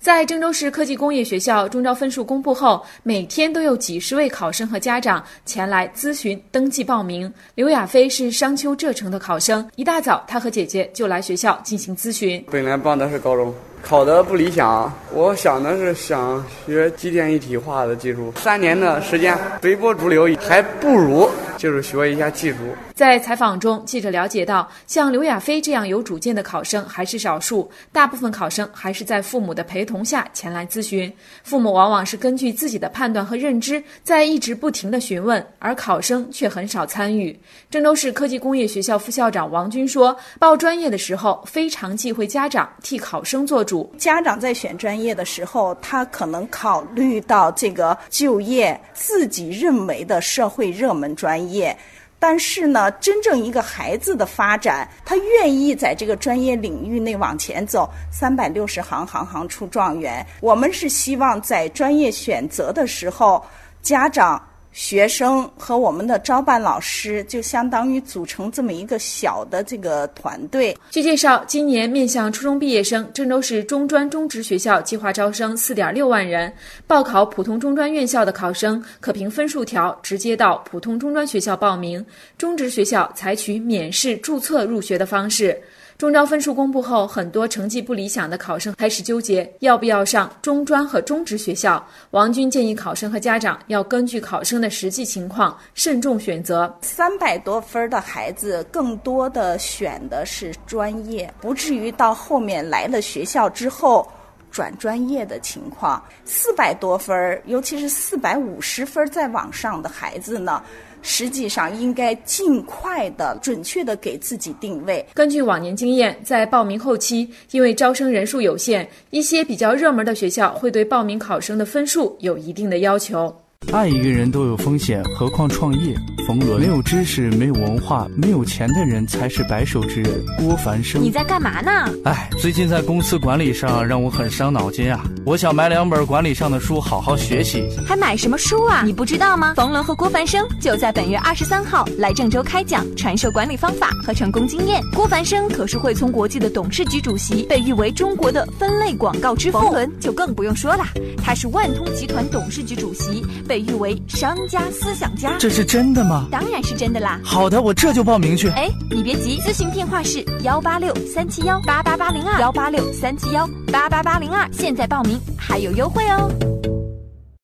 在郑州市科技工业学校中招分数公布后，每天都有几十位考生和家长前来咨询登记报名。刘亚飞是商丘浙城的考生，一大早他和姐姐就来学校进行咨询。本来报的是高中。考得不理想，我想的是想学机电一体化的技术。三年的时间随波逐流，还不如就是学一下技术。在采访中，记者了解到，像刘亚飞这样有主见的考生还是少数，大部分考生还是在父母的陪同下前来咨询。父母往往是根据自己的判断和认知，在一直不停的询问，而考生却很少参与。郑州市科技工业学校副校长王军说：“报专业的时候，非常忌讳家长替考生做主。”家长在选专业的时候，他可能考虑到这个就业自己认为的社会热门专业，业但是呢，真正一个孩子的发展，他愿意在这个专业领域内往前走，三百六十行，行行出状元。我们是希望在专业选择的时候，家长。学生和我们的招办老师就相当于组成这么一个小的这个团队。据介绍，今年面向初中毕业生，郑州市中专、中职学校计划招生四点六万人。报考普通中专院校的考生可凭分数条直接到普通中专学校报名，中职学校采取免试注册入学的方式。中招分数公布后，很多成绩不理想的考生开始纠结要不要上中专和中职学校。王军建议考生和家长要根据考生的实际情况慎重选择。三百多分的孩子，更多的选的是专业，不至于到后面来了学校之后转专业的情况。四百多分儿，尤其是四百五十分再往上的孩子呢？实际上应该尽快的、准确的给自己定位。根据往年经验，在报名后期，因为招生人数有限，一些比较热门的学校会对报名考生的分数有一定的要求。爱一个人都有风险，何况创业？冯仑没有知识，没有文化，没有钱的人才是白手之人。郭凡生，你在干嘛呢？哎，最近在公司管理上让我很伤脑筋啊！我想买两本管理上的书，好好学习。还买什么书啊？你不知道吗？冯仑和郭凡生就在本月二十三号来郑州开讲，传授管理方法和成功经验。郭凡生可是汇聪国际的董事局主席，被誉为中国的分类广告之父。冯仑就更不用说了，他是万通集团董事局主席。被誉为商家思想家，这是真的吗？当然是真的啦！好的，我这就报名去。哎，你别急，咨询电话是幺八六三七幺八八八零二幺八六三七幺八八八零二，现在报名还有优惠哦。